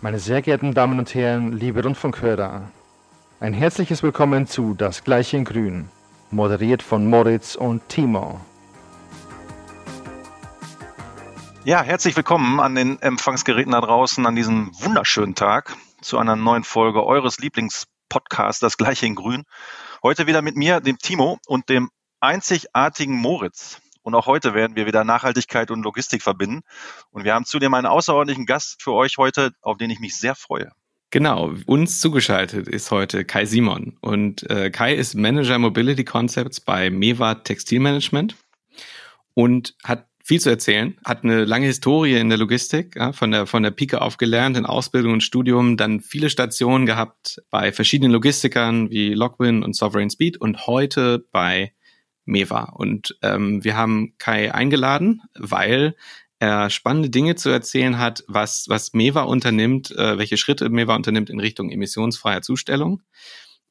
Meine sehr geehrten Damen und Herren, liebe Rundfunkhörer, ein herzliches Willkommen zu Das Gleiche in Grün, moderiert von Moritz und Timo. Ja, herzlich willkommen an den Empfangsgeräten da draußen an diesem wunderschönen Tag zu einer neuen Folge eures Lieblingspodcasts Das Gleiche in Grün. Heute wieder mit mir, dem Timo und dem einzigartigen Moritz. Und auch heute werden wir wieder Nachhaltigkeit und Logistik verbinden. Und wir haben zudem einen außerordentlichen Gast für euch heute, auf den ich mich sehr freue. Genau, uns zugeschaltet ist heute Kai Simon. Und äh, Kai ist Manager Mobility Concepts bei Meva Textilmanagement und hat viel zu erzählen, hat eine lange Historie in der Logistik, ja, von der von der Pike auf gelernt, in Ausbildung und Studium, dann viele Stationen gehabt bei verschiedenen Logistikern wie Logwin und Sovereign Speed und heute bei Meva. Und ähm, wir haben Kai eingeladen, weil er spannende Dinge zu erzählen hat, was, was Meva unternimmt, äh, welche Schritte Meva unternimmt in Richtung emissionsfreier Zustellung.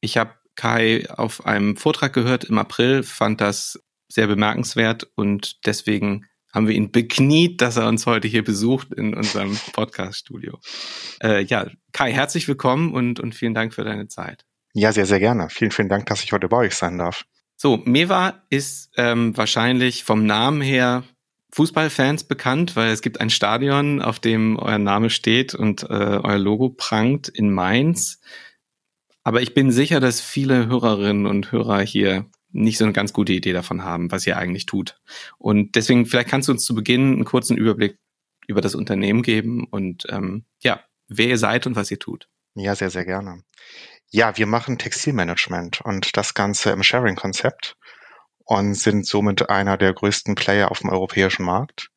Ich habe Kai auf einem Vortrag gehört im April, fand das sehr bemerkenswert und deswegen haben wir ihn bekniet, dass er uns heute hier besucht in unserem Podcast-Studio. Äh, ja, Kai, herzlich willkommen und, und vielen Dank für deine Zeit. Ja, sehr, sehr gerne. Vielen, vielen Dank, dass ich heute bei euch sein darf. So, Meva ist ähm, wahrscheinlich vom Namen her Fußballfans bekannt, weil es gibt ein Stadion, auf dem euer Name steht und äh, euer Logo prangt in Mainz. Aber ich bin sicher, dass viele Hörerinnen und Hörer hier nicht so eine ganz gute Idee davon haben, was ihr eigentlich tut. Und deswegen, vielleicht kannst du uns zu Beginn einen kurzen Überblick über das Unternehmen geben und ähm, ja, wer ihr seid und was ihr tut. Ja, sehr, sehr gerne. Ja, wir machen Textilmanagement und das Ganze im Sharing-Konzept und sind somit einer der größten Player auf dem europäischen Markt.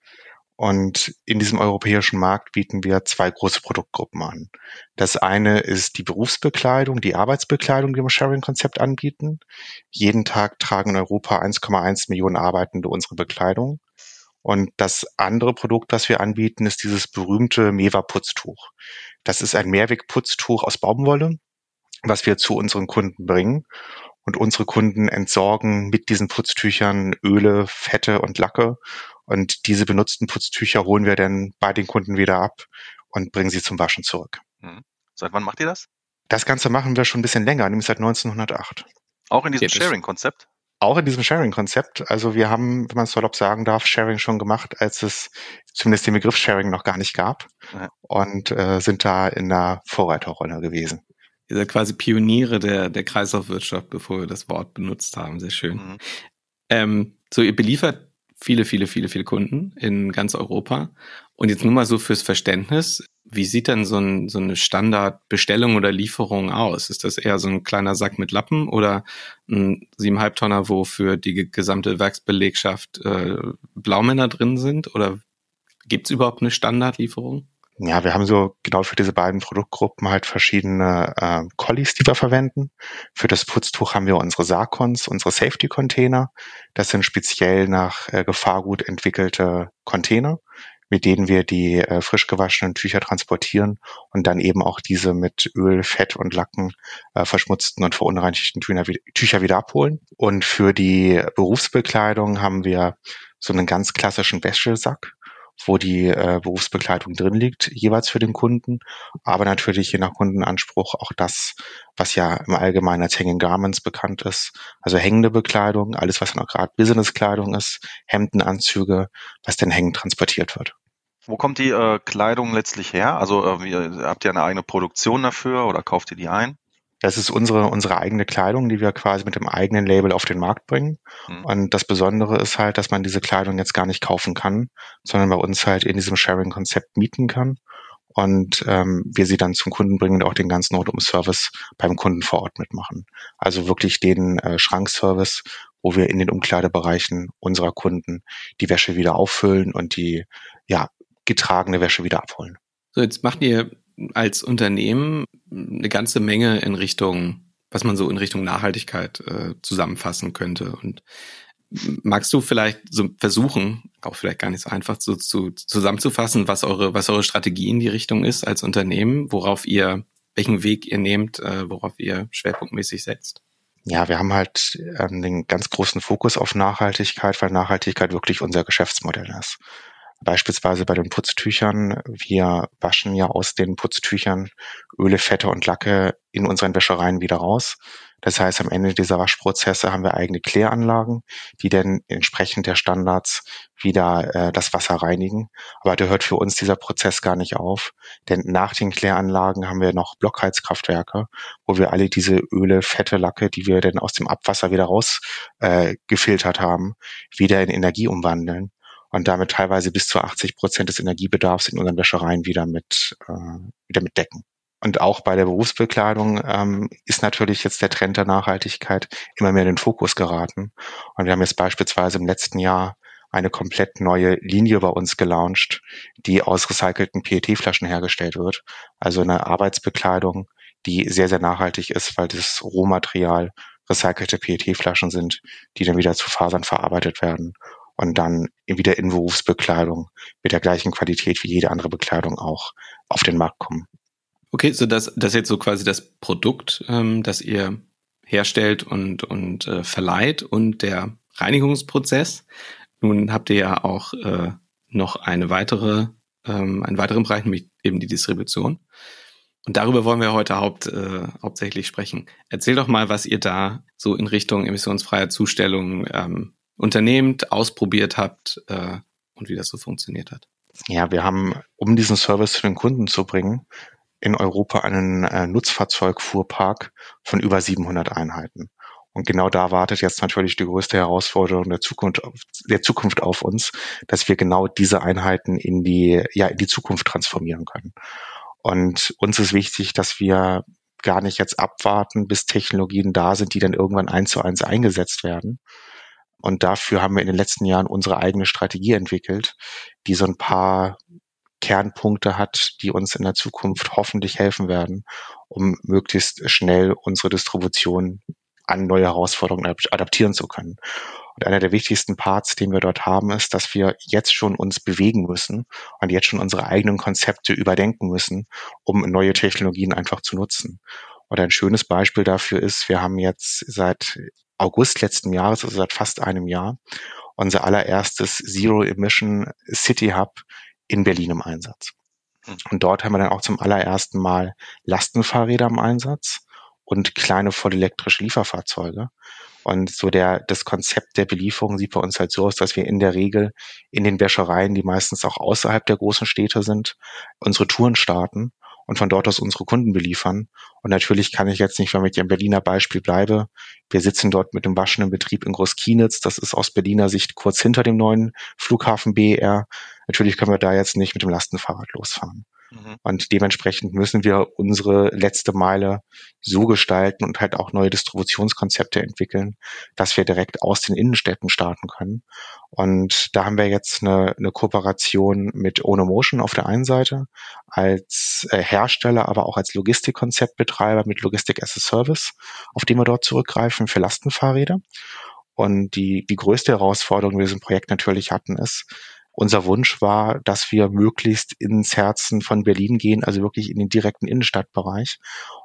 Und in diesem europäischen Markt bieten wir zwei große Produktgruppen an. Das eine ist die Berufsbekleidung, die Arbeitsbekleidung, die wir im Sharing-Konzept anbieten. Jeden Tag tragen in Europa 1,1 Millionen Arbeitende unsere Bekleidung. Und das andere Produkt, das wir anbieten, ist dieses berühmte Meva-Putztuch. Das ist ein Mehrwegputztuch aus Baumwolle, was wir zu unseren Kunden bringen. Und unsere Kunden entsorgen mit diesen Putztüchern Öle, Fette und Lacke. Und diese benutzten Putztücher holen wir dann bei den Kunden wieder ab und bringen sie zum Waschen zurück. Hm. Seit wann macht ihr das? Das Ganze machen wir schon ein bisschen länger, nämlich seit 1908. Auch in diesem Sharing-Konzept? Auch in diesem Sharing-Konzept. Also wir haben, wenn man es salopp sagen darf, Sharing schon gemacht, als es zumindest den Begriff Sharing noch gar nicht gab. Ja. Und äh, sind da in der Vorreiterrolle gewesen. Ihr seid quasi Pioniere der, der Kreislaufwirtschaft, bevor wir das Wort benutzt haben. Sehr schön. Mhm. Ähm, so, ihr beliefert viele, viele, viele, viele Kunden in ganz Europa. Und jetzt nur mal so fürs Verständnis. Wie sieht denn so, ein, so eine Standardbestellung oder Lieferung aus? Ist das eher so ein kleiner Sack mit Lappen oder ein siebeneinhalb Tonner, wo für die gesamte Werksbelegschaft äh, Blaumänner drin sind? Oder gibt es überhaupt eine Standardlieferung? Ja, wir haben so genau für diese beiden Produktgruppen halt verschiedene äh, Collies, die wir verwenden. Für das Putztuch haben wir unsere Sarkons, unsere Safety-Container. Das sind speziell nach äh, Gefahrgut entwickelte Container, mit denen wir die äh, frisch gewaschenen Tücher transportieren und dann eben auch diese mit Öl, Fett und Lacken äh, verschmutzten und verunreinigten Tücher wieder abholen. Und für die Berufsbekleidung haben wir so einen ganz klassischen Wäschesack wo die äh, Berufsbegleitung drin liegt, jeweils für den Kunden, aber natürlich je nach Kundenanspruch auch das, was ja im Allgemeinen als Hanging Garments bekannt ist, also hängende Bekleidung, alles was dann auch gerade Businesskleidung ist, Hemden, Anzüge, was denn hängend transportiert wird. Wo kommt die äh, Kleidung letztlich her? Also äh, wie, habt ihr eine eigene Produktion dafür oder kauft ihr die ein? Das ist unsere, unsere eigene Kleidung, die wir quasi mit dem eigenen Label auf den Markt bringen. Mhm. Und das Besondere ist halt, dass man diese Kleidung jetzt gar nicht kaufen kann, sondern bei uns halt in diesem Sharing-Konzept mieten kann. Und ähm, wir sie dann zum Kunden bringen und auch den ganzen Rundum-Service beim Kunden vor Ort mitmachen. Also wirklich den äh, Schrankservice, wo wir in den Umkleidebereichen unserer Kunden die Wäsche wieder auffüllen und die ja getragene Wäsche wieder abholen. So, jetzt macht ihr als Unternehmen eine ganze Menge in Richtung, was man so in Richtung Nachhaltigkeit äh, zusammenfassen könnte. Und magst du vielleicht so versuchen, auch vielleicht gar nicht so einfach so zu, zusammenzufassen, was eure, was eure Strategie in die Richtung ist als Unternehmen, worauf ihr, welchen Weg ihr nehmt, äh, worauf ihr schwerpunktmäßig setzt? Ja, wir haben halt ähm, den ganz großen Fokus auf Nachhaltigkeit, weil Nachhaltigkeit wirklich unser Geschäftsmodell ist. Beispielsweise bei den Putztüchern. Wir waschen ja aus den Putztüchern Öle, Fette und Lacke in unseren Wäschereien wieder raus. Das heißt, am Ende dieser Waschprozesse haben wir eigene Kläranlagen, die dann entsprechend der Standards wieder äh, das Wasser reinigen. Aber da hört für uns dieser Prozess gar nicht auf, denn nach den Kläranlagen haben wir noch Blockheizkraftwerke, wo wir alle diese Öle, Fette, Lacke, die wir dann aus dem Abwasser wieder rausgefiltert äh, haben, wieder in Energie umwandeln und damit teilweise bis zu 80 Prozent des Energiebedarfs in unseren Wäschereien wieder mit, äh, wieder mit decken. Und auch bei der Berufsbekleidung ähm, ist natürlich jetzt der Trend der Nachhaltigkeit immer mehr in den Fokus geraten. Und wir haben jetzt beispielsweise im letzten Jahr eine komplett neue Linie bei uns gelauncht, die aus recycelten PET-Flaschen hergestellt wird. Also eine Arbeitsbekleidung, die sehr, sehr nachhaltig ist, weil das Rohmaterial recycelte PET-Flaschen sind, die dann wieder zu Fasern verarbeitet werden und dann wieder in Berufsbekleidung mit der gleichen Qualität wie jede andere Bekleidung auch auf den Markt kommen. Okay, so das, das jetzt so quasi das Produkt, ähm, das ihr herstellt und, und äh, verleiht und der Reinigungsprozess. Nun habt ihr ja auch äh, noch eine weitere, ähm, einen weiteren Bereich, nämlich eben die Distribution. Und darüber wollen wir heute haupt, äh, hauptsächlich sprechen. Erzähl doch mal, was ihr da so in Richtung emissionsfreier Zustellung ähm, unternehmt, ausprobiert habt äh, und wie das so funktioniert hat. Ja, wir haben, um diesen Service zu den Kunden zu bringen, in Europa einen äh, Nutzfahrzeugfuhrpark von über 700 Einheiten. Und genau da wartet jetzt natürlich die größte Herausforderung der Zukunft, der Zukunft auf uns, dass wir genau diese Einheiten in die, ja, in die Zukunft transformieren können. Und uns ist wichtig, dass wir gar nicht jetzt abwarten, bis Technologien da sind, die dann irgendwann eins zu eins eingesetzt werden. Und dafür haben wir in den letzten Jahren unsere eigene Strategie entwickelt, die so ein paar Kernpunkte hat, die uns in der Zukunft hoffentlich helfen werden, um möglichst schnell unsere Distribution an neue Herausforderungen adaptieren zu können. Und einer der wichtigsten Parts, den wir dort haben, ist, dass wir jetzt schon uns bewegen müssen und jetzt schon unsere eigenen Konzepte überdenken müssen, um neue Technologien einfach zu nutzen. Und ein schönes Beispiel dafür ist, wir haben jetzt seit August letzten Jahres, also seit fast einem Jahr, unser allererstes Zero Emission City Hub in Berlin im Einsatz. Hm. Und dort haben wir dann auch zum allerersten Mal Lastenfahrräder im Einsatz und kleine vollelektrische Lieferfahrzeuge. Und so der, das Konzept der Belieferung sieht bei uns halt so aus, dass wir in der Regel in den Wäschereien, die meistens auch außerhalb der großen Städte sind, unsere Touren starten und von dort aus unsere Kunden beliefern. Und natürlich kann ich jetzt nicht, wenn ich im Berliner Beispiel bleibe, wir sitzen dort mit dem waschenden Betrieb in Großkienitz, das ist aus Berliner Sicht kurz hinter dem neuen Flughafen BER. Natürlich können wir da jetzt nicht mit dem Lastenfahrrad losfahren. Mhm. Und dementsprechend müssen wir unsere letzte Meile so gestalten und halt auch neue Distributionskonzepte entwickeln, dass wir direkt aus den Innenstädten starten können. Und da haben wir jetzt eine, eine Kooperation mit Onomotion auf der einen Seite als äh, Hersteller, aber auch als Logistikkonzeptbetreiber mit Logistik as a Service, auf den wir dort zurückgreifen für Lastenfahrräder. Und die, die größte Herausforderung, die wir diesem Projekt natürlich hatten, ist, unser Wunsch war, dass wir möglichst ins Herzen von Berlin gehen, also wirklich in den direkten Innenstadtbereich,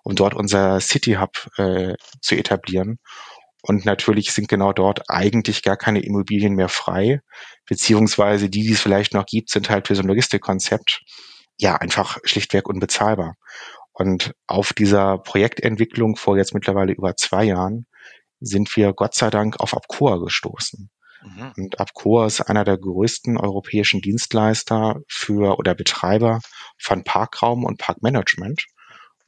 um dort unser City Hub äh, zu etablieren. Und natürlich sind genau dort eigentlich gar keine Immobilien mehr frei, beziehungsweise die, die es vielleicht noch gibt, sind halt für so ein Logistikkonzept ja einfach schlichtweg unbezahlbar. Und auf dieser Projektentwicklung vor jetzt mittlerweile über zwei Jahren sind wir Gott sei Dank auf Abcoa gestoßen. Mhm. Und Abcoa ist einer der größten europäischen Dienstleister für oder Betreiber von Parkraum und Parkmanagement.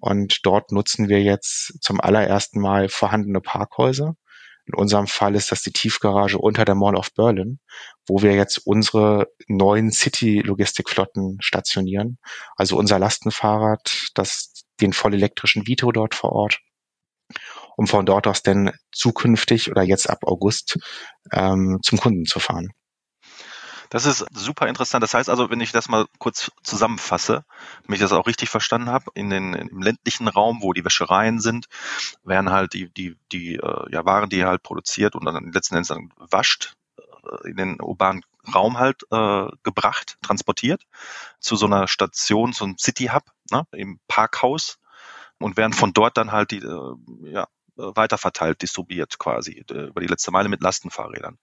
Und dort nutzen wir jetzt zum allerersten Mal vorhandene Parkhäuser. In unserem Fall ist das die Tiefgarage unter der Mall of Berlin, wo wir jetzt unsere neuen City-Logistikflotten stationieren. Also unser Lastenfahrrad, das den vollelektrischen Vito dort vor Ort um von dort aus denn zukünftig oder jetzt ab August ähm, zum Kunden zu fahren. Das ist super interessant. Das heißt also, wenn ich das mal kurz zusammenfasse, wenn ich das auch richtig verstanden habe, in den im ländlichen Raum, wo die Wäschereien sind, werden halt die die die äh, ja, Waren, die halt produziert und dann letzten Endes dann wascht, äh, in den urbanen Raum halt äh, gebracht, transportiert zu so einer Station, so einem City Hub, ne, im Parkhaus und werden von dort dann halt die äh, ja weiterverteilt, distribuiert quasi über die letzte Meile mit Lastenfahrrädern.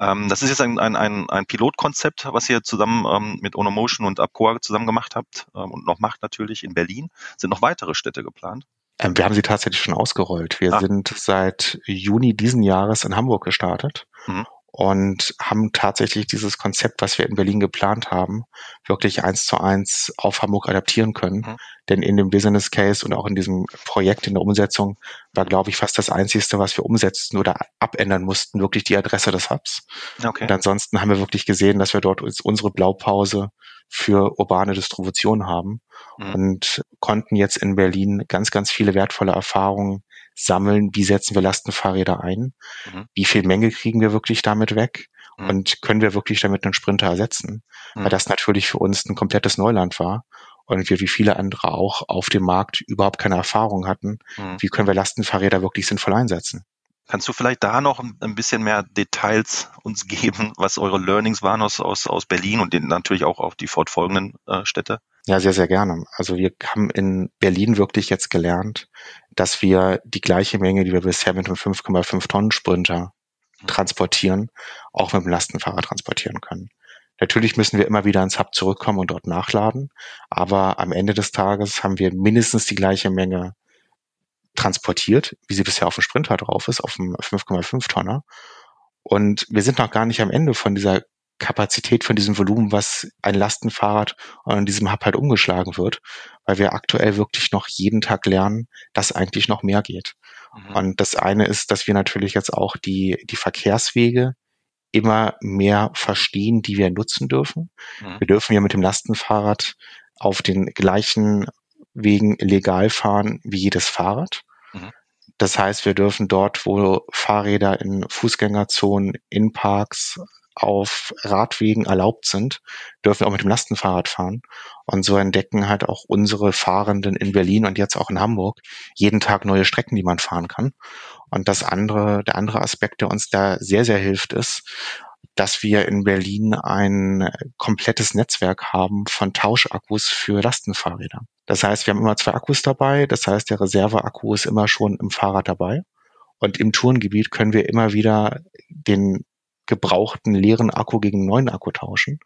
Ähm, das ist jetzt ein, ein, ein, ein Pilotkonzept, was ihr zusammen ähm, mit Onomotion und Abcoa zusammen gemacht habt ähm, und noch macht natürlich in Berlin. Sind noch weitere Städte geplant? Wir haben sie tatsächlich schon ausgerollt. Wir ah. sind seit Juni diesen Jahres in Hamburg gestartet mhm und haben tatsächlich dieses Konzept, was wir in Berlin geplant haben, wirklich eins zu eins auf Hamburg adaptieren können. Mhm. Denn in dem Business Case und auch in diesem Projekt in der Umsetzung war, glaube ich, fast das Einzige, was wir umsetzten oder abändern mussten, wirklich die Adresse des Hubs. Okay. Und ansonsten haben wir wirklich gesehen, dass wir dort unsere Blaupause für urbane Distribution haben mhm. und konnten jetzt in Berlin ganz, ganz viele wertvolle Erfahrungen sammeln, wie setzen wir Lastenfahrräder ein, mhm. wie viel Menge kriegen wir wirklich damit weg mhm. und können wir wirklich damit einen Sprinter ersetzen, mhm. weil das natürlich für uns ein komplettes Neuland war und wir wie viele andere auch auf dem Markt überhaupt keine Erfahrung hatten, mhm. wie können wir Lastenfahrräder wirklich sinnvoll einsetzen. Kannst du vielleicht da noch ein bisschen mehr Details uns geben, was eure Learnings waren aus, aus, aus Berlin und natürlich auch auf die fortfolgenden äh, Städte? Ja, sehr, sehr gerne. Also wir haben in Berlin wirklich jetzt gelernt, dass wir die gleiche Menge, die wir bisher mit einem 5,5 Tonnen Sprinter mhm. transportieren, auch mit dem Lastenfahrrad transportieren können. Natürlich müssen wir immer wieder ins Hub zurückkommen und dort nachladen, aber am Ende des Tages haben wir mindestens die gleiche Menge transportiert, wie sie bisher auf dem Sprinter drauf ist, auf dem 5,5 Tonner. Und wir sind noch gar nicht am Ende von dieser Kapazität von diesem Volumen, was ein Lastenfahrrad an diesem Hub halt umgeschlagen wird, weil wir aktuell wirklich noch jeden Tag lernen, dass eigentlich noch mehr geht. Mhm. Und das eine ist, dass wir natürlich jetzt auch die, die Verkehrswege immer mehr verstehen, die wir nutzen dürfen. Mhm. Wir dürfen ja mit dem Lastenfahrrad auf den gleichen Wegen legal fahren wie jedes Fahrrad. Mhm. Das heißt, wir dürfen dort, wo Fahrräder in Fußgängerzonen, in Parks, auf Radwegen erlaubt sind, dürfen auch mit dem Lastenfahrrad fahren. Und so entdecken halt auch unsere Fahrenden in Berlin und jetzt auch in Hamburg jeden Tag neue Strecken, die man fahren kann. Und das andere, der andere Aspekt, der uns da sehr, sehr hilft, ist, dass wir in Berlin ein komplettes Netzwerk haben von Tauschakkus für Lastenfahrräder. Das heißt, wir haben immer zwei Akkus dabei. Das heißt, der Reserveakku ist immer schon im Fahrrad dabei. Und im Tourengebiet können wir immer wieder den gebrauchten leeren Akku gegen einen neuen Akku tauschen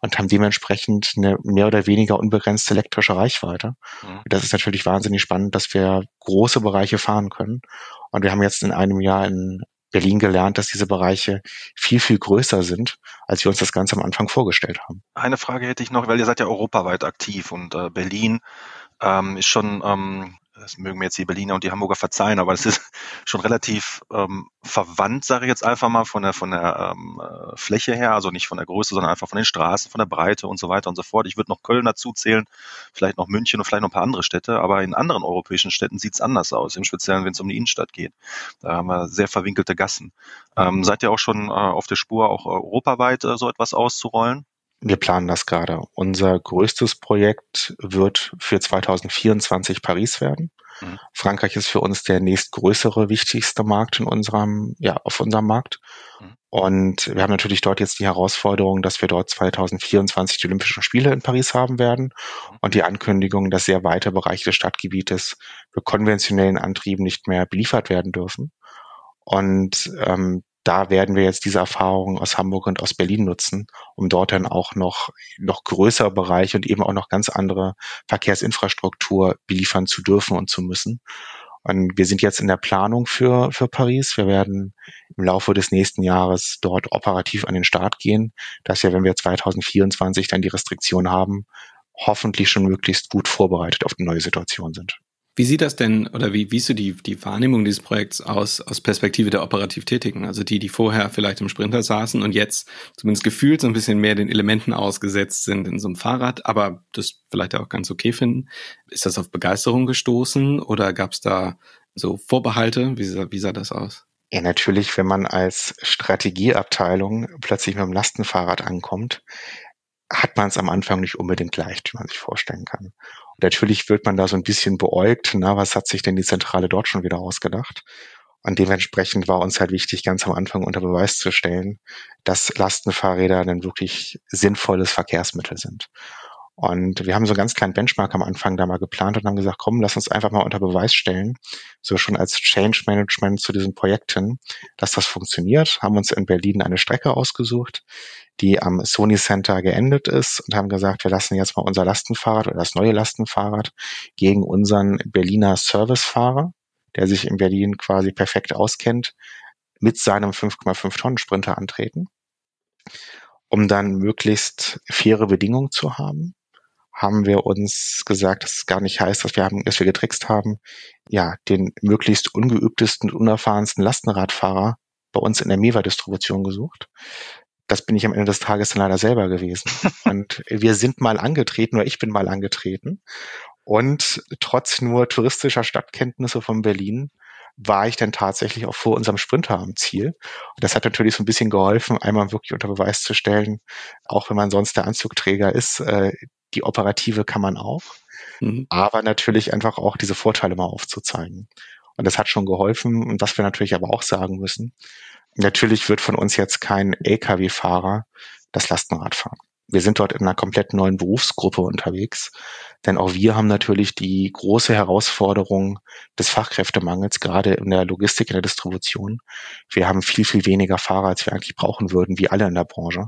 und haben dementsprechend eine mehr oder weniger unbegrenzte elektrische Reichweite. Mhm. Das ist natürlich wahnsinnig spannend, dass wir große Bereiche fahren können. Und wir haben jetzt in einem Jahr in Berlin gelernt, dass diese Bereiche viel, viel größer sind, als wir uns das Ganze am Anfang vorgestellt haben. Eine Frage hätte ich noch, weil ihr seid ja europaweit aktiv und äh, Berlin ähm, ist schon ähm, das mögen mir jetzt die Berliner und die Hamburger verzeihen, aber es ist schon relativ ähm, verwandt, sage ich jetzt einfach mal, von der, von der ähm, äh, Fläche her, also nicht von der Größe, sondern einfach von den Straßen, von der Breite und so weiter und so fort. Ich würde noch Köln dazu zählen, vielleicht noch München und vielleicht noch ein paar andere Städte, aber in anderen europäischen Städten sieht es anders aus, im Speziellen, wenn es um die Innenstadt geht. Da haben wir sehr verwinkelte Gassen. Ähm, seid ihr auch schon äh, auf der Spur, auch europaweit äh, so etwas auszurollen? Wir planen das gerade. Unser größtes Projekt wird für 2024 Paris werden. Mhm. Frankreich ist für uns der nächstgrößere, wichtigste Markt in unserem, ja, auf unserem Markt. Mhm. Und wir haben natürlich dort jetzt die Herausforderung, dass wir dort 2024 die Olympischen Spiele in Paris haben werden mhm. und die Ankündigung, dass sehr weite Bereiche des Stadtgebietes für konventionellen Antrieben nicht mehr beliefert werden dürfen. Und ähm, da werden wir jetzt diese Erfahrungen aus Hamburg und aus Berlin nutzen, um dort dann auch noch, noch größere Bereiche und eben auch noch ganz andere Verkehrsinfrastruktur beliefern zu dürfen und zu müssen. Und wir sind jetzt in der Planung für, für Paris. Wir werden im Laufe des nächsten Jahres dort operativ an den Start gehen, dass wir, wenn wir 2024 dann die Restriktion haben, hoffentlich schon möglichst gut vorbereitet auf die neue Situation sind. Wie sieht das denn oder wie, wie ist so die, die Wahrnehmung dieses Projekts aus, aus Perspektive der operativ Tätigen? Also die, die vorher vielleicht im Sprinter saßen und jetzt zumindest gefühlt so ein bisschen mehr den Elementen ausgesetzt sind in so einem Fahrrad, aber das vielleicht auch ganz okay finden. Ist das auf Begeisterung gestoßen oder gab es da so Vorbehalte? Wie sah, wie sah das aus? Ja, natürlich, wenn man als Strategieabteilung plötzlich mit dem Lastenfahrrad ankommt, hat man es am Anfang nicht unbedingt leicht, wie man sich vorstellen kann. Natürlich wird man da so ein bisschen beäugt, na, was hat sich denn die Zentrale dort schon wieder ausgedacht? Und dementsprechend war uns halt wichtig, ganz am Anfang unter Beweis zu stellen, dass Lastenfahrräder ein wirklich sinnvolles Verkehrsmittel sind. Und wir haben so einen ganz kleinen Benchmark am Anfang da mal geplant und haben gesagt, komm, lass uns einfach mal unter Beweis stellen, so schon als Change Management zu diesem Projekt hin, dass das funktioniert, haben uns in Berlin eine Strecke ausgesucht, die am Sony Center geendet ist und haben gesagt, wir lassen jetzt mal unser Lastenfahrrad oder das neue Lastenfahrrad gegen unseren Berliner Servicefahrer, der sich in Berlin quasi perfekt auskennt, mit seinem 5,5 Tonnen Sprinter antreten, um dann möglichst faire Bedingungen zu haben haben wir uns gesagt, dass es gar nicht heißt, dass wir haben, dass wir getrickst haben, ja, den möglichst ungeübtesten, unerfahrensten Lastenradfahrer bei uns in der Mewa-Distribution gesucht. Das bin ich am Ende des Tages dann leider selber gewesen. Und wir sind mal angetreten, oder ich bin mal angetreten. Und trotz nur touristischer Stadtkenntnisse von Berlin war ich dann tatsächlich auch vor unserem Sprinter am Ziel. Und das hat natürlich so ein bisschen geholfen, einmal wirklich unter Beweis zu stellen, auch wenn man sonst der Anzugträger ist, äh, die operative kann man auch, mhm. aber natürlich einfach auch diese Vorteile mal aufzuzeigen. Und das hat schon geholfen. Und was wir natürlich aber auch sagen müssen, natürlich wird von uns jetzt kein Lkw-Fahrer das Lastenrad fahren. Wir sind dort in einer komplett neuen Berufsgruppe unterwegs, denn auch wir haben natürlich die große Herausforderung des Fachkräftemangels, gerade in der Logistik, in der Distribution. Wir haben viel, viel weniger Fahrer, als wir eigentlich brauchen würden, wie alle in der Branche.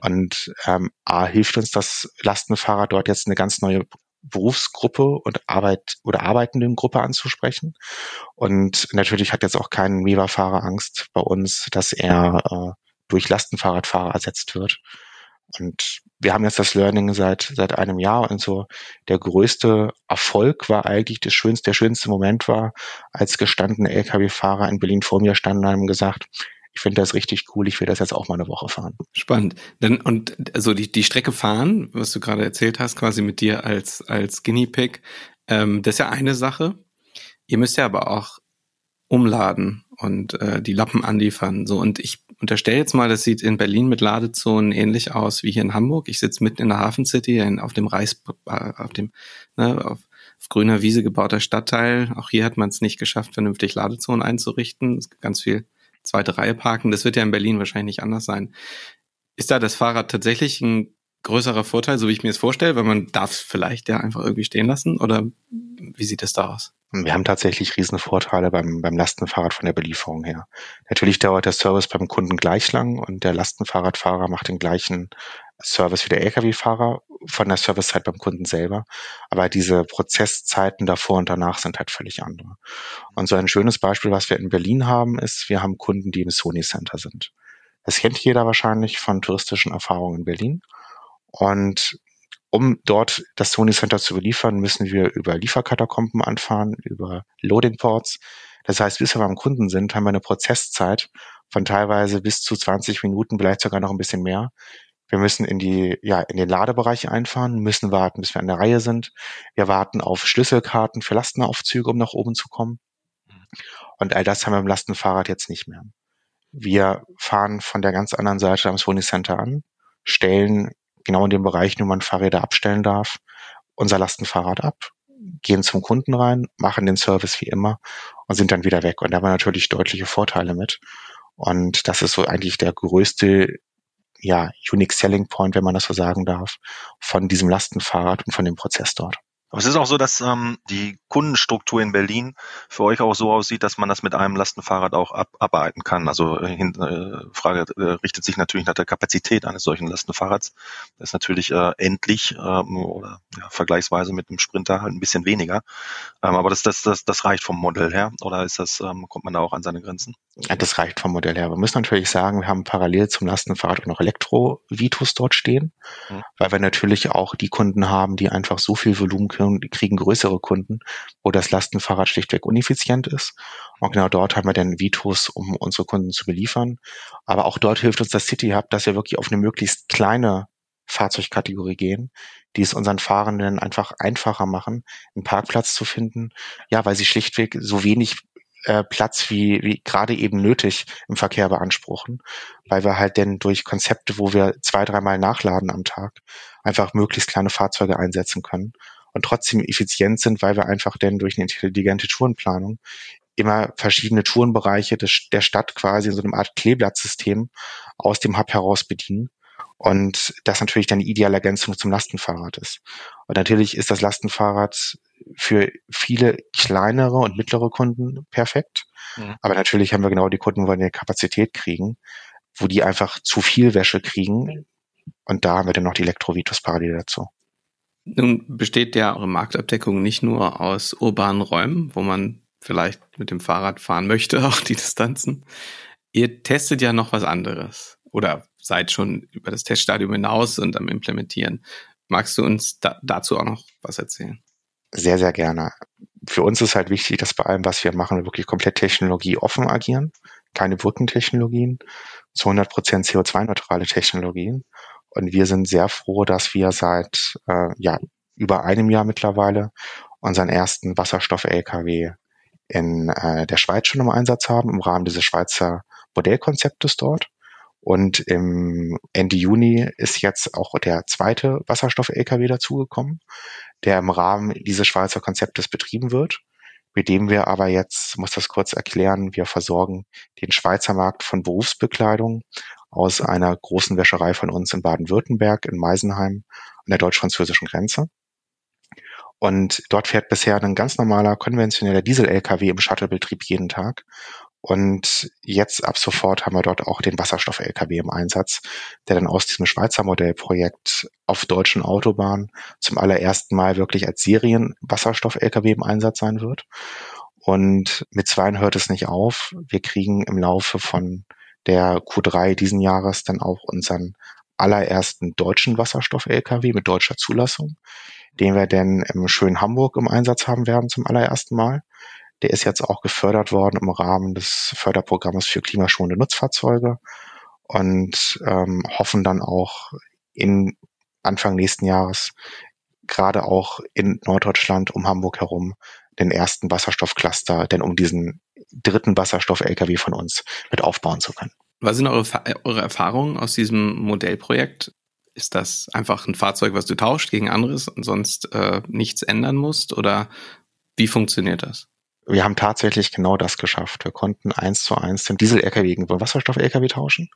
Und ähm, A hilft uns das Lastenfahrrad dort jetzt eine ganz neue Berufsgruppe und Arbeit oder arbeitenden Gruppe anzusprechen. Und natürlich hat jetzt auch kein Mewa-Fahrer Angst bei uns, dass er äh, durch Lastenfahrradfahrer ersetzt wird. Und wir haben jetzt das Learning seit, seit einem Jahr und so. Der größte Erfolg war eigentlich das schönste, der schönste Moment war, als gestandene Lkw-Fahrer in Berlin vor mir standen und haben gesagt, ich finde das richtig cool, ich will das jetzt auch mal eine Woche fahren. Spannend. Dann, und also die, die Strecke fahren, was du gerade erzählt hast, quasi mit dir als, als Guinea Pig, ähm, das ist ja eine Sache. Ihr müsst ja aber auch umladen und äh, die Lappen anliefern. So, und ich unterstelle jetzt mal, das sieht in Berlin mit Ladezonen ähnlich aus wie hier in Hamburg. Ich sitze mitten in der Hafen City, in, auf dem Reis, äh, auf dem, ne, auf, auf grüner Wiese gebauter Stadtteil. Auch hier hat man es nicht geschafft, vernünftig Ladezonen einzurichten. Es gibt ganz viel zweite Reihe parken. Das wird ja in Berlin wahrscheinlich nicht anders sein. Ist da das Fahrrad tatsächlich ein größerer Vorteil, so wie ich mir es vorstelle, weil man darf es vielleicht ja einfach irgendwie stehen lassen? Oder wie sieht es da aus? Wir haben tatsächlich riesen Vorteile beim, beim Lastenfahrrad von der Belieferung her. Natürlich dauert der Service beim Kunden gleich lang und der Lastenfahrradfahrer macht den gleichen Service wie der Lkw-Fahrer von der Servicezeit beim Kunden selber. Aber diese Prozesszeiten davor und danach sind halt völlig andere. Und so ein schönes Beispiel, was wir in Berlin haben, ist, wir haben Kunden, die im Sony Center sind. Das kennt jeder wahrscheinlich von touristischen Erfahrungen in Berlin. Und um dort das Sony Center zu beliefern, müssen wir über Lieferkatakomben anfahren, über Loading Ports. Das heißt, bis wir beim Kunden sind, haben wir eine Prozesszeit von teilweise bis zu 20 Minuten, vielleicht sogar noch ein bisschen mehr, wir müssen in die, ja, in den Ladebereich einfahren, müssen warten, bis wir an der Reihe sind. Wir warten auf Schlüsselkarten für Lastenaufzüge, um nach oben zu kommen. Und all das haben wir im Lastenfahrrad jetzt nicht mehr. Wir fahren von der ganz anderen Seite am Sony Center an, stellen genau in dem Bereich, wo man Fahrräder abstellen darf, unser Lastenfahrrad ab, gehen zum Kunden rein, machen den Service wie immer und sind dann wieder weg. Und da haben wir natürlich deutliche Vorteile mit. Und das ist so eigentlich der größte ja, Unique Selling Point, wenn man das so sagen darf, von diesem Lastenfahrrad und von dem Prozess dort. Aber es ist auch so, dass ähm, die Kundenstruktur in Berlin für euch auch so aussieht, dass man das mit einem Lastenfahrrad auch ab, abarbeiten kann. Also äh, äh, Frage äh, richtet sich natürlich nach der Kapazität eines solchen Lastenfahrrads. Das ist natürlich äh, endlich ähm, oder ja, vergleichsweise mit einem Sprinter halt ein bisschen weniger. Ähm, aber das, das, das, das reicht vom Modell her. Oder ist das, ähm, kommt man da auch an seine Grenzen? Ja, das reicht vom Modell her. Wir müssen natürlich sagen, wir haben parallel zum Lastenfahrrad auch noch Elektro-Vitus dort stehen, mhm. weil wir natürlich auch die Kunden haben, die einfach so viel Volumen kriegen größere Kunden, wo das Lastenfahrrad schlichtweg uneffizient ist. Und genau dort haben wir dann Vitos, um unsere Kunden zu beliefern. Aber auch dort hilft uns das City Hub, dass wir wirklich auf eine möglichst kleine Fahrzeugkategorie gehen, die es unseren Fahrenden einfach einfacher machen, einen Parkplatz zu finden. Ja, weil sie schlichtweg so wenig äh, Platz wie, wie gerade eben nötig im Verkehr beanspruchen, weil wir halt denn durch Konzepte, wo wir zwei, dreimal nachladen am Tag, einfach möglichst kleine Fahrzeuge einsetzen können und trotzdem effizient sind, weil wir einfach denn durch eine intelligente Tourenplanung immer verschiedene Tourenbereiche des, der Stadt quasi in so einem Art Kleeblattsystem aus dem Hub heraus bedienen Und das natürlich dann die ideale Ergänzung zum Lastenfahrrad ist. Und natürlich ist das Lastenfahrrad für viele kleinere und mittlere Kunden perfekt. Mhm. Aber natürlich haben wir genau die Kunden, wo wir eine Kapazität kriegen, wo die einfach zu viel Wäsche kriegen. Und da haben wir dann noch die Elektrovitus parallel dazu. Nun besteht ja eure Marktabdeckung nicht nur aus urbanen Räumen, wo man vielleicht mit dem Fahrrad fahren möchte, auch die Distanzen. Ihr testet ja noch was anderes oder seid schon über das Teststadium hinaus und am Implementieren. Magst du uns da, dazu auch noch was erzählen? Sehr, sehr gerne. Für uns ist halt wichtig, dass bei allem, was wir machen, wir wirklich komplett technologieoffen agieren. Keine Brückentechnologien, zu 100% CO2-neutrale Technologien. Und wir sind sehr froh, dass wir seit äh, ja, über einem Jahr mittlerweile unseren ersten Wasserstoff-LKW in äh, der Schweiz schon im Einsatz haben, im Rahmen dieses Schweizer Modellkonzeptes dort. Und im Ende Juni ist jetzt auch der zweite Wasserstoff-LKW dazugekommen, der im Rahmen dieses Schweizer Konzeptes betrieben wird, mit dem wir aber jetzt, muss das kurz erklären, wir versorgen den Schweizer Markt von Berufsbekleidung aus einer großen Wäscherei von uns in Baden-Württemberg, in Meisenheim, an der deutsch-französischen Grenze. Und dort fährt bisher ein ganz normaler konventioneller Diesel-LKW im Shuttlebetrieb jeden Tag. Und jetzt ab sofort haben wir dort auch den Wasserstoff-LKW im Einsatz, der dann aus diesem Schweizer Modellprojekt auf deutschen Autobahnen zum allerersten Mal wirklich als Serien-Wasserstoff-LKW im Einsatz sein wird. Und mit zweien hört es nicht auf. Wir kriegen im Laufe von der Q3 diesen Jahres dann auch unseren allerersten deutschen Wasserstoff-LKW mit deutscher Zulassung, den wir denn im schönen Hamburg im Einsatz haben werden zum allerersten Mal. Der ist jetzt auch gefördert worden im Rahmen des Förderprogramms für klimaschonende Nutzfahrzeuge und ähm, hoffen dann auch in Anfang nächsten Jahres gerade auch in Norddeutschland um Hamburg herum den ersten Wasserstoffcluster, denn um diesen dritten Wasserstoff-LKW von uns mit aufbauen zu können. Was sind eure, eure Erfahrungen aus diesem Modellprojekt? Ist das einfach ein Fahrzeug, was du tauscht gegen anderes und sonst äh, nichts ändern musst? Oder wie funktioniert das? Wir haben tatsächlich genau das geschafft. Wir konnten eins zu eins den Diesel-LKW gegen Wasserstoff-LKW tauschen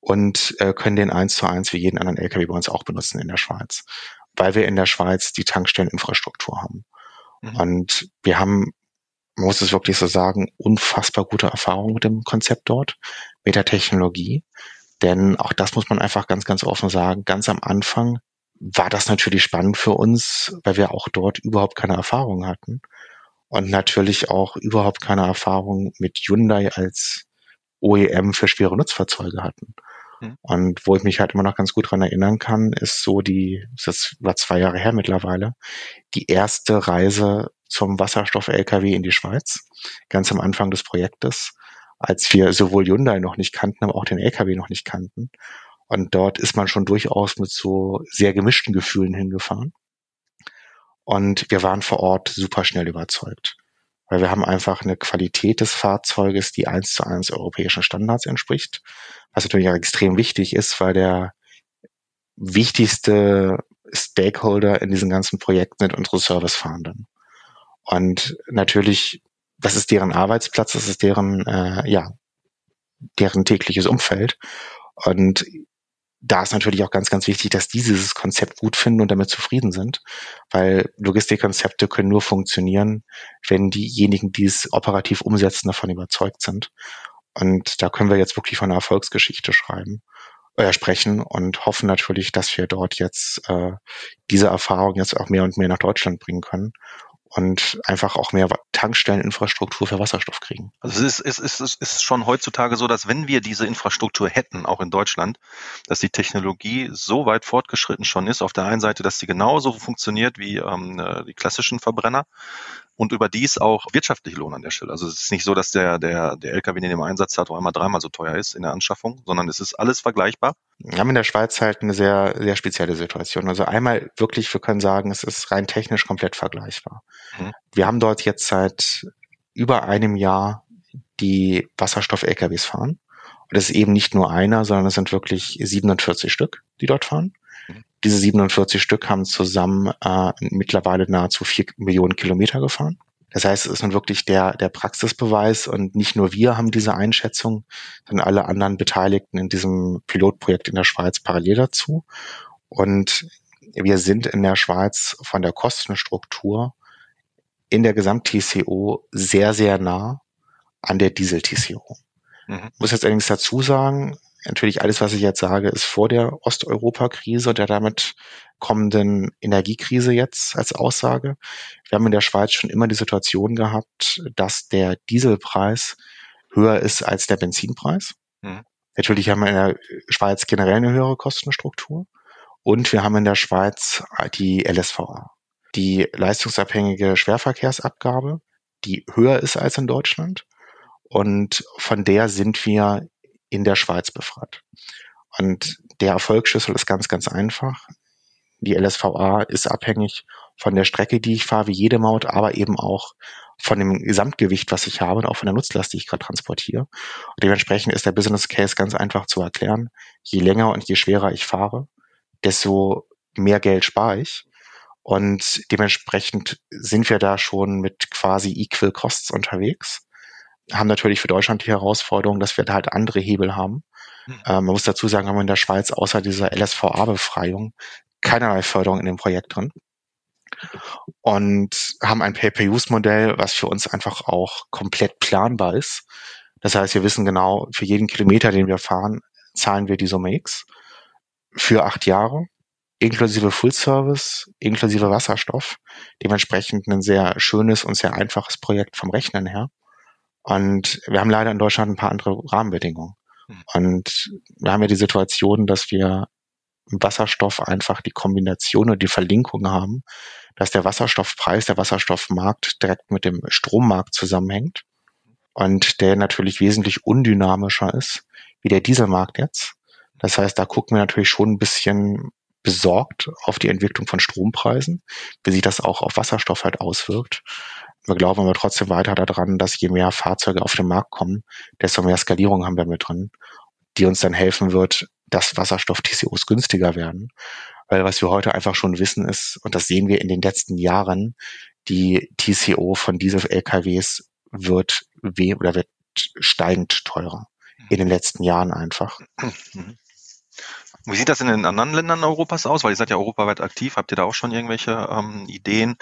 und äh, können den eins zu eins wie jeden anderen LKW bei uns auch benutzen in der Schweiz, weil wir in der Schweiz die Tankstelleninfrastruktur haben. Mhm. Und wir haben, man muss es wirklich so sagen, unfassbar gute Erfahrungen mit dem Konzept dort, mit der Technologie. Denn auch das muss man einfach ganz, ganz offen sagen. Ganz am Anfang war das natürlich spannend für uns, weil wir auch dort überhaupt keine Erfahrung hatten und natürlich auch überhaupt keine Erfahrung mit Hyundai als OEM für schwere Nutzfahrzeuge hatten. Mhm. Und wo ich mich halt immer noch ganz gut dran erinnern kann, ist so die, das war zwei Jahre her mittlerweile, die erste Reise zum Wasserstoff-LKW in die Schweiz, ganz am Anfang des Projektes, als wir sowohl Hyundai noch nicht kannten, aber auch den LKW noch nicht kannten. Und dort ist man schon durchaus mit so sehr gemischten Gefühlen hingefahren. Und wir waren vor Ort super schnell überzeugt. Weil wir haben einfach eine Qualität des Fahrzeuges, die eins zu eins europäischen Standards entspricht. Was natürlich auch extrem wichtig ist, weil der wichtigste Stakeholder in diesen ganzen Projekten sind unsere Servicefahrenden. Und natürlich, das ist deren Arbeitsplatz, das ist deren, äh, ja, deren tägliches Umfeld. Und da ist natürlich auch ganz, ganz wichtig, dass die dieses Konzept gut finden und damit zufrieden sind, weil Logistikkonzepte können nur funktionieren, wenn diejenigen, die es operativ umsetzen, davon überzeugt sind. Und da können wir jetzt wirklich von einer Erfolgsgeschichte schreiben, äh, sprechen und hoffen natürlich, dass wir dort jetzt äh, diese Erfahrung jetzt auch mehr und mehr nach Deutschland bringen können und einfach auch mehr Tankstelleninfrastruktur für Wasserstoff kriegen. Also es ist, es, ist, es ist schon heutzutage so, dass wenn wir diese Infrastruktur hätten, auch in Deutschland, dass die Technologie so weit fortgeschritten schon ist, auf der einen Seite, dass sie genauso funktioniert wie ähm, äh, die klassischen Verbrenner, und überdies auch wirtschaftlich lohnen an der Stelle. Also es ist nicht so, dass der, der, der LKW, den im Einsatz hat, auch einmal dreimal so teuer ist in der Anschaffung, sondern es ist alles vergleichbar. Wir haben in der Schweiz halt eine sehr, sehr spezielle Situation. Also einmal wirklich, wir können sagen, es ist rein technisch komplett vergleichbar. Mhm. Wir haben dort jetzt seit über einem Jahr die Wasserstoff-LKWs fahren. Und es ist eben nicht nur einer, sondern es sind wirklich 47 Stück, die dort fahren. Diese 47 Stück haben zusammen äh, mittlerweile nahezu vier Millionen Kilometer gefahren. Das heißt, es ist nun wirklich der, der Praxisbeweis und nicht nur wir haben diese Einschätzung, sondern alle anderen Beteiligten in diesem Pilotprojekt in der Schweiz parallel dazu. Und wir sind in der Schweiz von der Kostenstruktur in der Gesamt-TCO sehr, sehr nah an der Diesel-TCO. Mhm. Muss jetzt allerdings dazu sagen, natürlich alles, was ich jetzt sage, ist vor der Osteuropa-Krise und der damit kommenden Energiekrise jetzt als Aussage. Wir haben in der Schweiz schon immer die Situation gehabt, dass der Dieselpreis höher ist als der Benzinpreis. Mhm. Natürlich haben wir in der Schweiz generell eine höhere Kostenstruktur und wir haben in der Schweiz die LSVA, die leistungsabhängige Schwerverkehrsabgabe, die höher ist als in Deutschland und von der sind wir in der Schweiz befreit. Und der Erfolgsschlüssel ist ganz, ganz einfach. Die LSVA ist abhängig von der Strecke, die ich fahre, wie jede Maut, aber eben auch von dem Gesamtgewicht, was ich habe und auch von der Nutzlast, die ich gerade transportiere. Und dementsprechend ist der Business Case ganz einfach zu erklären. Je länger und je schwerer ich fahre, desto mehr Geld spare ich. Und dementsprechend sind wir da schon mit quasi Equal Costs unterwegs haben natürlich für Deutschland die Herausforderung, dass wir da halt andere Hebel haben. Mhm. Ähm, man muss dazu sagen, haben wir in der Schweiz außer dieser LSVA-Befreiung keinerlei Förderung in dem Projekt drin. Und haben ein Pay-Per-Use-Modell, was für uns einfach auch komplett planbar ist. Das heißt, wir wissen genau, für jeden Kilometer, den wir fahren, zahlen wir die Summe X für acht Jahre, inklusive Full Service, inklusive Wasserstoff. Dementsprechend ein sehr schönes und sehr einfaches Projekt vom Rechnen her. Und wir haben leider in Deutschland ein paar andere Rahmenbedingungen. Hm. Und wir haben ja die Situation, dass wir im Wasserstoff einfach die Kombination und die Verlinkung haben, dass der Wasserstoffpreis, der Wasserstoffmarkt direkt mit dem Strommarkt zusammenhängt und der natürlich wesentlich undynamischer ist wie der Dieselmarkt jetzt. Das heißt, da gucken wir natürlich schon ein bisschen besorgt auf die Entwicklung von Strompreisen, wie sich das auch auf Wasserstoff halt auswirkt. Wir glauben aber trotzdem weiter daran, dass je mehr Fahrzeuge auf den Markt kommen, desto mehr Skalierung haben wir mit drin, die uns dann helfen wird, dass Wasserstoff-TCOs günstiger werden. Weil was wir heute einfach schon wissen ist, und das sehen wir in den letzten Jahren, die TCO von Diesel-LKWs wird weh oder wird steigend teurer. In den letzten Jahren einfach. Wie sieht das in den anderen Ländern Europas aus? Weil ihr seid ja europaweit aktiv. Habt ihr da auch schon irgendwelche ähm, Ideen,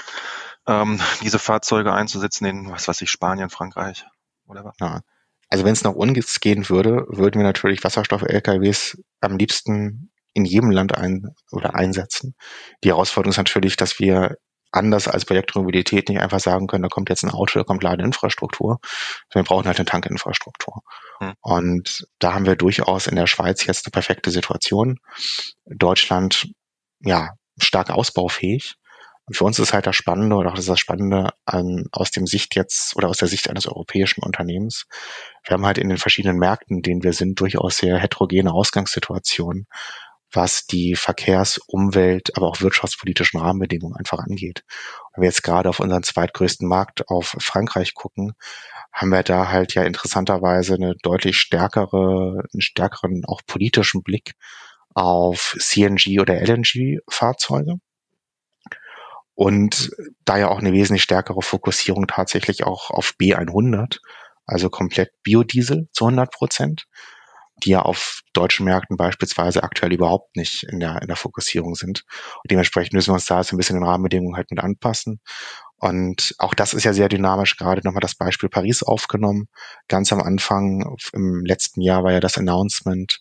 ähm, diese Fahrzeuge einzusetzen in, was weiß ich, Spanien, Frankreich, whatever. Ja. Also wenn es nach uns gehen würde, würden wir natürlich Wasserstoff-LKWs am liebsten in jedem Land ein oder einsetzen. Die Herausforderung ist natürlich, dass wir anders als bei Elektromobilität nicht einfach sagen können, da kommt jetzt ein Auto, da kommt Ladeinfrastruktur. Wir brauchen halt eine Tankinfrastruktur. Hm. Und da haben wir durchaus in der Schweiz jetzt eine perfekte Situation. Deutschland, ja, stark ausbaufähig. Und für uns ist halt das Spannende oder auch das, das Spannende an, aus dem Sicht jetzt oder aus der Sicht eines europäischen Unternehmens. Wir haben halt in den verschiedenen Märkten, in denen wir sind, durchaus sehr heterogene Ausgangssituationen, was die Verkehrs-, Umwelt-, aber auch wirtschaftspolitischen Rahmenbedingungen einfach angeht. Wenn wir jetzt gerade auf unseren zweitgrößten Markt auf Frankreich gucken, haben wir da halt ja interessanterweise eine deutlich stärkere, einen stärkeren auch politischen Blick auf CNG oder LNG-Fahrzeuge und da ja auch eine wesentlich stärkere Fokussierung tatsächlich auch auf B100, also komplett Biodiesel zu 100 Prozent, die ja auf deutschen Märkten beispielsweise aktuell überhaupt nicht in der, in der Fokussierung sind. Und dementsprechend müssen wir uns da jetzt ein bisschen den Rahmenbedingungen halt mit anpassen. Und auch das ist ja sehr dynamisch, gerade nochmal das Beispiel Paris aufgenommen. Ganz am Anfang, im letzten Jahr war ja das Announcement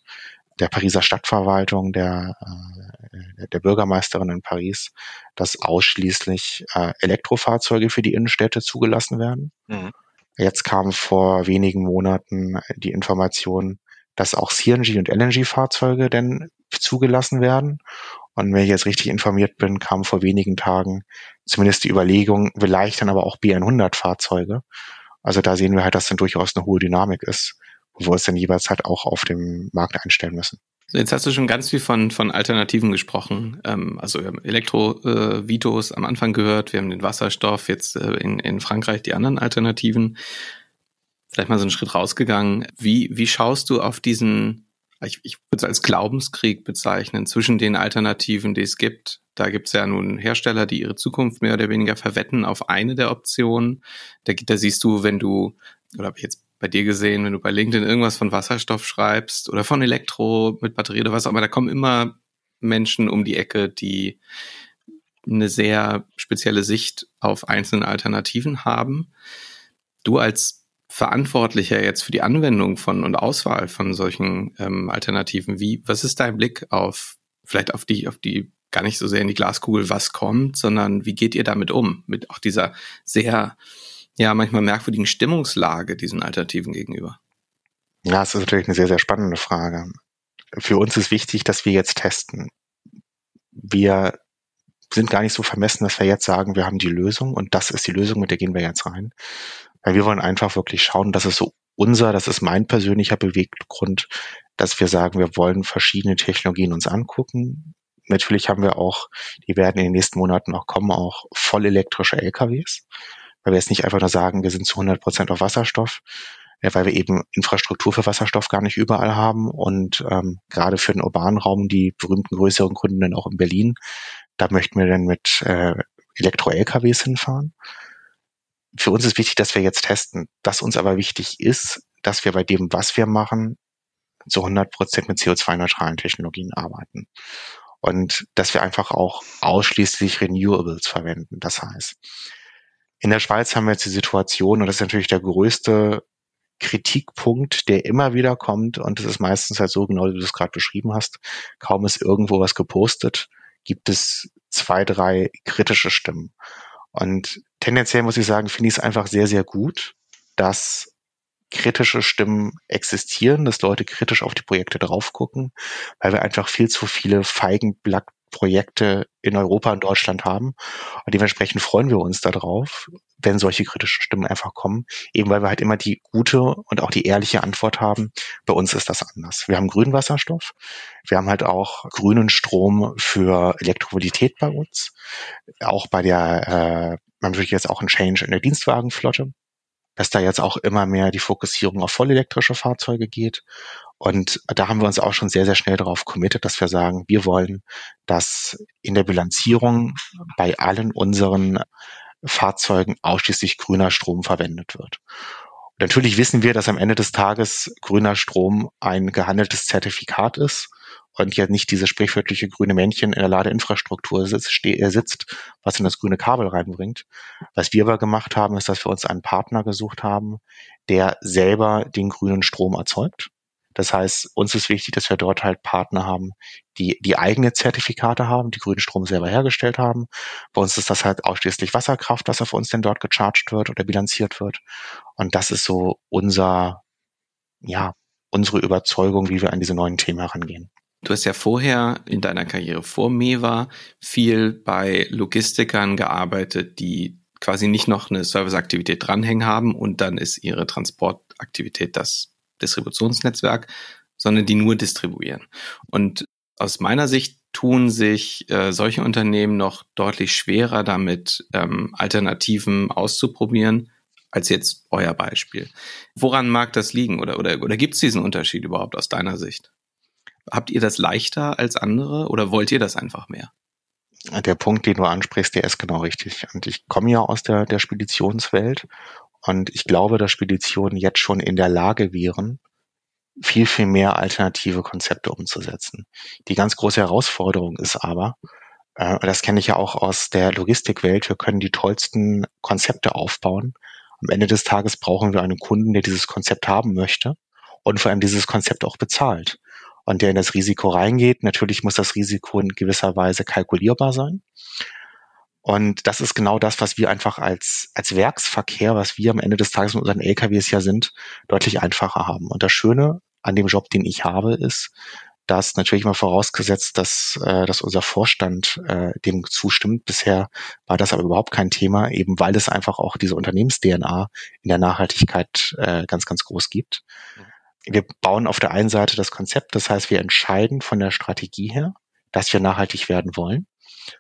der Pariser Stadtverwaltung, der, äh, der Bürgermeisterin in Paris, dass ausschließlich äh, Elektrofahrzeuge für die Innenstädte zugelassen werden. Mhm. Jetzt kam vor wenigen Monaten die Information, dass auch CNG und LNG-Fahrzeuge denn zugelassen werden. Und wenn ich jetzt richtig informiert bin, kam vor wenigen Tagen zumindest die Überlegung, vielleicht dann aber auch B100-Fahrzeuge. Also da sehen wir halt, dass dann durchaus eine hohe Dynamik ist wo wir uns dann jeweils halt auch auf dem Markt einstellen müssen. Jetzt hast du schon ganz viel von, von Alternativen gesprochen. Ähm, also wir haben Elektro-Vitos äh, am Anfang gehört, wir haben den Wasserstoff, jetzt äh, in, in Frankreich die anderen Alternativen. Vielleicht mal so einen Schritt rausgegangen. Wie, wie schaust du auf diesen ich, ich würde es als Glaubenskrieg bezeichnen zwischen den Alternativen, die es gibt. Da gibt es ja nun Hersteller, die ihre Zukunft mehr oder weniger verwetten auf eine der Optionen. Da, da siehst du, wenn du, oder habe ich jetzt bei dir gesehen, wenn du bei LinkedIn irgendwas von Wasserstoff schreibst oder von Elektro mit Batterie oder was auch immer, da kommen immer Menschen um die Ecke, die eine sehr spezielle Sicht auf einzelne Alternativen haben. Du als Verantwortlicher jetzt für die Anwendung von und Auswahl von solchen ähm, Alternativen, wie, was ist dein Blick auf, vielleicht auf die, auf die, gar nicht so sehr in die Glaskugel, was kommt, sondern wie geht ihr damit um? Mit auch dieser sehr, ja, manchmal merkwürdigen Stimmungslage diesen Alternativen gegenüber? Ja, es ist natürlich eine sehr, sehr spannende Frage. Für uns ist wichtig, dass wir jetzt testen. Wir sind gar nicht so vermessen, dass wir jetzt sagen, wir haben die Lösung und das ist die Lösung, mit der gehen wir jetzt rein. Weil wir wollen einfach wirklich schauen, das ist so unser, das ist mein persönlicher Beweggrund, dass wir sagen, wir wollen verschiedene Technologien uns angucken. Natürlich haben wir auch, die werden in den nächsten Monaten noch kommen, auch voll elektrische LKWs, weil wir jetzt nicht einfach nur sagen, wir sind zu 100 Prozent auf Wasserstoff, weil wir eben Infrastruktur für Wasserstoff gar nicht überall haben. Und ähm, gerade für den urbanen Raum die berühmten größeren Kunden dann auch in Berlin, da möchten wir dann mit äh, Elektro-LKWs hinfahren für uns ist wichtig, dass wir jetzt testen. Dass uns aber wichtig ist, dass wir bei dem, was wir machen, zu 100 Prozent mit CO2-neutralen Technologien arbeiten. Und dass wir einfach auch ausschließlich Renewables verwenden. Das heißt, in der Schweiz haben wir jetzt die Situation, und das ist natürlich der größte Kritikpunkt, der immer wieder kommt, und das ist meistens halt so, genau wie du es gerade beschrieben hast, kaum ist irgendwo was gepostet, gibt es zwei, drei kritische Stimmen. Und tendenziell muss ich sagen, finde ich es einfach sehr, sehr gut, dass kritische Stimmen existieren, dass Leute kritisch auf die Projekte drauf gucken, weil wir einfach viel zu viele Feigenblatt Projekte in Europa und Deutschland haben. Und dementsprechend freuen wir uns darauf, wenn solche kritischen Stimmen einfach kommen, eben weil wir halt immer die gute und auch die ehrliche Antwort haben. Bei uns ist das anders. Wir haben grünen Wasserstoff. Wir haben halt auch grünen Strom für Elektromobilität bei uns. Auch bei der, äh, man würde jetzt auch ein Change in der Dienstwagenflotte dass da jetzt auch immer mehr die Fokussierung auf vollelektrische Fahrzeuge geht. Und da haben wir uns auch schon sehr, sehr schnell darauf committed, dass wir sagen, wir wollen, dass in der Bilanzierung bei allen unseren Fahrzeugen ausschließlich grüner Strom verwendet wird. Und natürlich wissen wir, dass am Ende des Tages grüner Strom ein gehandeltes Zertifikat ist und ja nicht diese sprichwörtliche grüne Männchen in der Ladeinfrastruktur sitzt, äh, sitzt, was in das grüne Kabel reinbringt. Was wir aber gemacht haben, ist, dass wir uns einen Partner gesucht haben, der selber den grünen Strom erzeugt. Das heißt, uns ist wichtig, dass wir dort halt Partner haben, die die eigene Zertifikate haben, die grünen Strom selber hergestellt haben. Bei uns ist das halt ausschließlich Wasserkraft, was auf uns denn dort gecharged wird oder bilanziert wird. Und das ist so unser, ja, unsere Überzeugung, wie wir an diese neuen Themen herangehen. Du hast ja vorher in deiner Karriere vor Meva viel bei Logistikern gearbeitet, die quasi nicht noch eine Serviceaktivität dranhängen haben und dann ist ihre Transportaktivität das Distributionsnetzwerk, sondern die nur distribuieren. Und aus meiner Sicht tun sich äh, solche Unternehmen noch deutlich schwerer damit, ähm, Alternativen auszuprobieren, als jetzt euer Beispiel. Woran mag das liegen oder, oder, oder gibt es diesen Unterschied überhaupt aus deiner Sicht? Habt ihr das leichter als andere oder wollt ihr das einfach mehr? Der Punkt, den du ansprichst, der ist genau richtig. Und ich komme ja aus der, der Speditionswelt und ich glaube, dass Speditionen jetzt schon in der Lage wären, viel, viel mehr alternative Konzepte umzusetzen. Die ganz große Herausforderung ist aber, äh, das kenne ich ja auch aus der Logistikwelt, wir können die tollsten Konzepte aufbauen. Am Ende des Tages brauchen wir einen Kunden, der dieses Konzept haben möchte und vor allem dieses Konzept auch bezahlt und der in das Risiko reingeht. Natürlich muss das Risiko in gewisser Weise kalkulierbar sein. Und das ist genau das, was wir einfach als, als Werksverkehr, was wir am Ende des Tages mit unseren LKWs ja sind, deutlich einfacher haben. Und das Schöne an dem Job, den ich habe, ist, dass natürlich mal vorausgesetzt, dass, äh, dass unser Vorstand äh, dem zustimmt. Bisher war das aber überhaupt kein Thema, eben weil es einfach auch diese Unternehmens-DNA in der Nachhaltigkeit äh, ganz, ganz groß gibt. Wir bauen auf der einen Seite das Konzept, das heißt, wir entscheiden von der Strategie her, dass wir nachhaltig werden wollen.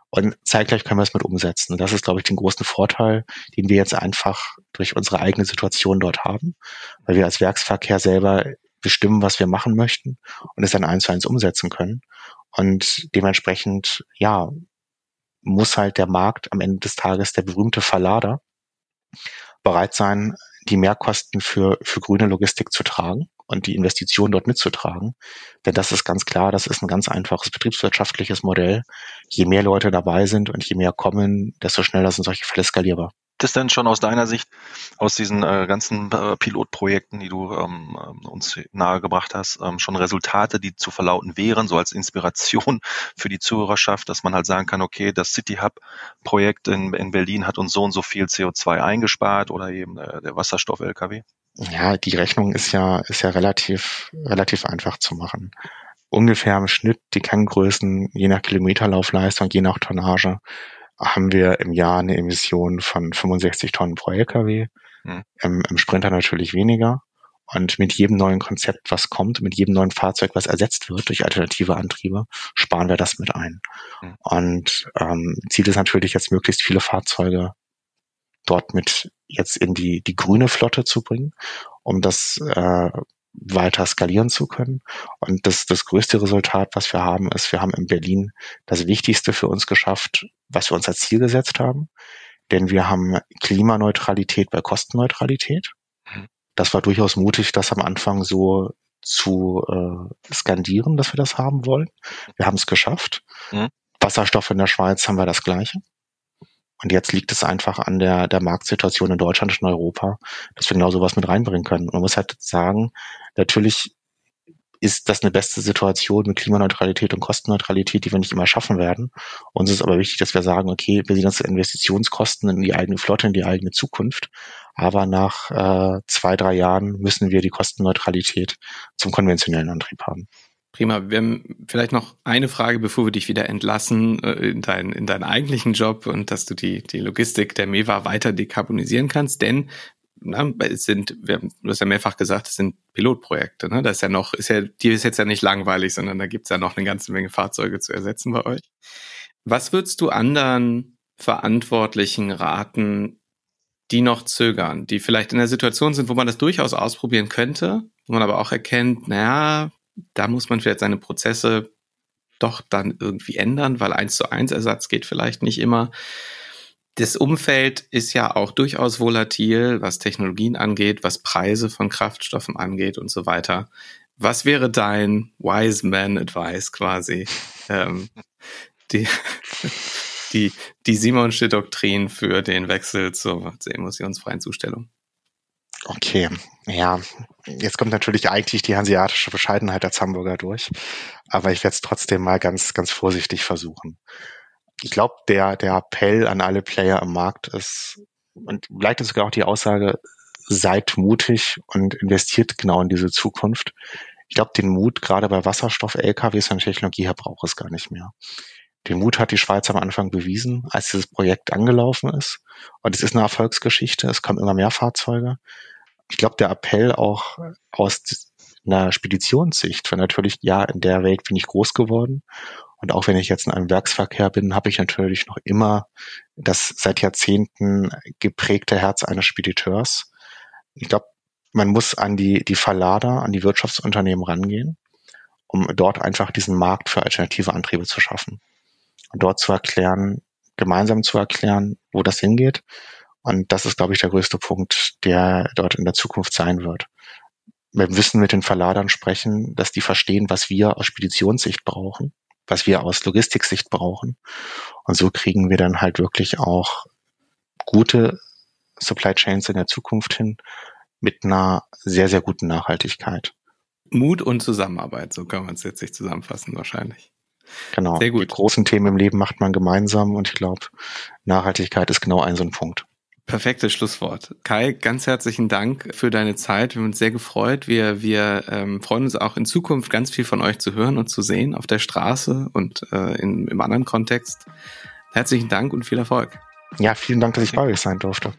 Und zeitgleich können wir es mit umsetzen. Und das ist, glaube ich, den großen Vorteil, den wir jetzt einfach durch unsere eigene Situation dort haben, weil wir als Werksverkehr selber bestimmen, was wir machen möchten und es dann eins zu eins umsetzen können. Und dementsprechend, ja, muss halt der Markt am Ende des Tages, der berühmte Verlader, bereit sein, die Mehrkosten für, für grüne Logistik zu tragen und die Investition dort mitzutragen. Denn das ist ganz klar, das ist ein ganz einfaches betriebswirtschaftliches Modell. Je mehr Leute dabei sind und je mehr kommen, desto schneller sind solche Fälle skalierbar es denn schon aus deiner Sicht, aus diesen äh, ganzen äh, Pilotprojekten, die du ähm, ähm, uns nahegebracht hast, ähm, schon Resultate, die zu verlauten wären, so als Inspiration für die Zuhörerschaft, dass man halt sagen kann, okay, das City Hub Projekt in, in Berlin hat uns so und so viel CO2 eingespart oder eben äh, der Wasserstoff-LKW? Ja, die Rechnung ist ja, ist ja relativ, relativ einfach zu machen. Ungefähr im Schnitt die Kenngrößen, je nach Kilometerlaufleistung, je nach Tonnage, haben wir im Jahr eine Emission von 65 Tonnen pro LKW. Mhm. Im, Im Sprinter natürlich weniger. Und mit jedem neuen Konzept, was kommt, mit jedem neuen Fahrzeug, was ersetzt wird durch alternative Antriebe, sparen wir das mit ein. Mhm. Und ähm, Ziel ist natürlich jetzt möglichst viele Fahrzeuge dort mit jetzt in die, die grüne Flotte zu bringen, um das äh, weiter skalieren zu können. Und das, das größte Resultat, was wir haben, ist, wir haben in Berlin das Wichtigste für uns geschafft, was wir uns als Ziel gesetzt haben. Denn wir haben Klimaneutralität bei Kostenneutralität. Mhm. Das war durchaus mutig, das am Anfang so zu äh, skandieren, dass wir das haben wollen. Wir haben es geschafft. Mhm. Wasserstoff in der Schweiz haben wir das gleiche. Und jetzt liegt es einfach an der, der Marktsituation in Deutschland und in Europa, dass wir genau sowas mit reinbringen können. Und man muss halt sagen, natürlich ist das eine beste Situation mit Klimaneutralität und Kostenneutralität, die wir nicht immer schaffen werden. Uns ist aber wichtig, dass wir sagen, okay, wir sehen uns Investitionskosten in die eigene Flotte, in die eigene Zukunft. Aber nach äh, zwei, drei Jahren müssen wir die Kostenneutralität zum konventionellen Antrieb haben. Prima. Wir haben vielleicht noch eine Frage, bevor wir dich wieder entlassen äh, in, dein, in deinen eigentlichen Job und dass du die, die Logistik der MEWA weiter dekarbonisieren kannst. Denn na, es sind, wir haben, du hast ja mehrfach gesagt, es sind Pilotprojekte. Ne? Das ist ja noch, ist ja, die ist jetzt ja nicht langweilig, sondern da gibt's ja noch eine ganze Menge Fahrzeuge zu ersetzen bei euch. Was würdest du anderen Verantwortlichen raten, die noch zögern, die vielleicht in der Situation sind, wo man das durchaus ausprobieren könnte, wo man aber auch erkennt, naja, da muss man vielleicht seine Prozesse doch dann irgendwie ändern, weil eins zu eins Ersatz geht vielleicht nicht immer. Das Umfeld ist ja auch durchaus volatil, was Technologien angeht, was Preise von Kraftstoffen angeht und so weiter. Was wäre dein Wise Man Advice quasi? ähm, die, die, die Simonsche Doktrin für den Wechsel zur, zur emissionsfreien Zustellung. Okay, ja, jetzt kommt natürlich eigentlich die hanseatische Bescheidenheit als Hamburger durch, aber ich werde es trotzdem mal ganz, ganz vorsichtig versuchen. Ich glaube, der, der Appell an alle Player im Markt ist, und vielleicht ist sogar auch die Aussage, seid mutig und investiert genau in diese Zukunft. Ich glaube, den Mut, gerade bei Wasserstoff-LKWs und Technologie her, braucht es gar nicht mehr. Den Mut hat die Schweiz am Anfang bewiesen, als dieses Projekt angelaufen ist. Und es ist eine Erfolgsgeschichte. Es kommen immer mehr Fahrzeuge ich glaube, der Appell auch aus einer Speditionssicht, weil natürlich, ja, in der Welt bin ich groß geworden. Und auch wenn ich jetzt in einem Werksverkehr bin, habe ich natürlich noch immer das seit Jahrzehnten geprägte Herz eines Spediteurs. Ich glaube, man muss an die, die Verlader, an die Wirtschaftsunternehmen rangehen, um dort einfach diesen Markt für alternative Antriebe zu schaffen. Und dort zu erklären, gemeinsam zu erklären, wo das hingeht und das ist, glaube ich, der größte Punkt, der dort in der Zukunft sein wird. Wir müssen mit den Verladern sprechen, dass die verstehen, was wir aus Speditionssicht brauchen, was wir aus Logistiksicht brauchen. Und so kriegen wir dann halt wirklich auch gute Supply Chains in der Zukunft hin mit einer sehr, sehr guten Nachhaltigkeit. Mut und Zusammenarbeit, so kann man es jetzt nicht zusammenfassen wahrscheinlich. Genau. Sehr gut. Die großen Themen im Leben macht man gemeinsam und ich glaube, Nachhaltigkeit ist genau ein so ein Punkt. Perfektes Schlusswort. Kai, ganz herzlichen Dank für deine Zeit. Wir haben uns sehr gefreut. Wir, wir ähm, freuen uns auch in Zukunft ganz viel von euch zu hören und zu sehen auf der Straße und äh, in, im anderen Kontext. Herzlichen Dank und viel Erfolg. Ja, vielen Dank, dass ich bei euch sein durfte.